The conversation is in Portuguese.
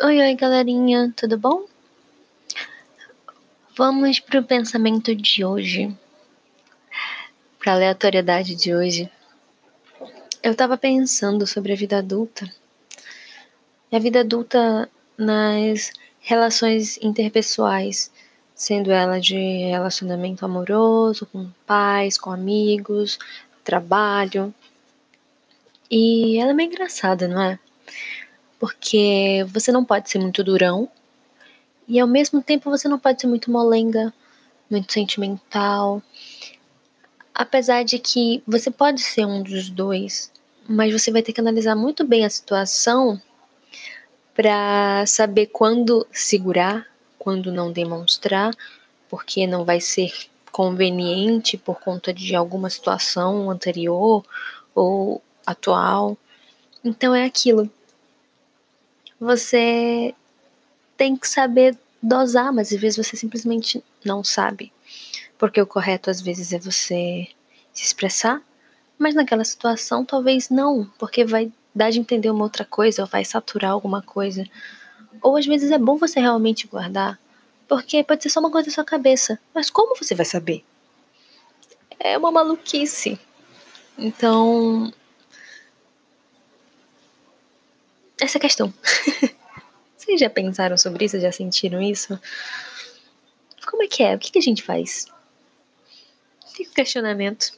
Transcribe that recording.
Oi, oi, galerinha, tudo bom? Vamos pro pensamento de hoje, pra aleatoriedade de hoje. Eu tava pensando sobre a vida adulta. E a vida adulta nas relações interpessoais, sendo ela de relacionamento amoroso, com pais, com amigos, trabalho. E ela é meio engraçada, não é? Porque você não pode ser muito durão e ao mesmo tempo você não pode ser muito molenga, muito sentimental. Apesar de que você pode ser um dos dois, mas você vai ter que analisar muito bem a situação para saber quando segurar, quando não demonstrar, porque não vai ser conveniente por conta de alguma situação anterior ou atual. Então é aquilo você tem que saber dosar, mas às vezes você simplesmente não sabe. Porque o correto às vezes é você se expressar, mas naquela situação talvez não, porque vai dar de entender uma outra coisa, ou vai saturar alguma coisa. Ou às vezes é bom você realmente guardar, porque pode ser só uma coisa na sua cabeça, mas como você vai saber? É uma maluquice. Então, essa questão. Vocês já pensaram sobre isso? Já sentiram isso? Como é que é? O que, que a gente faz? Fica o questionamento.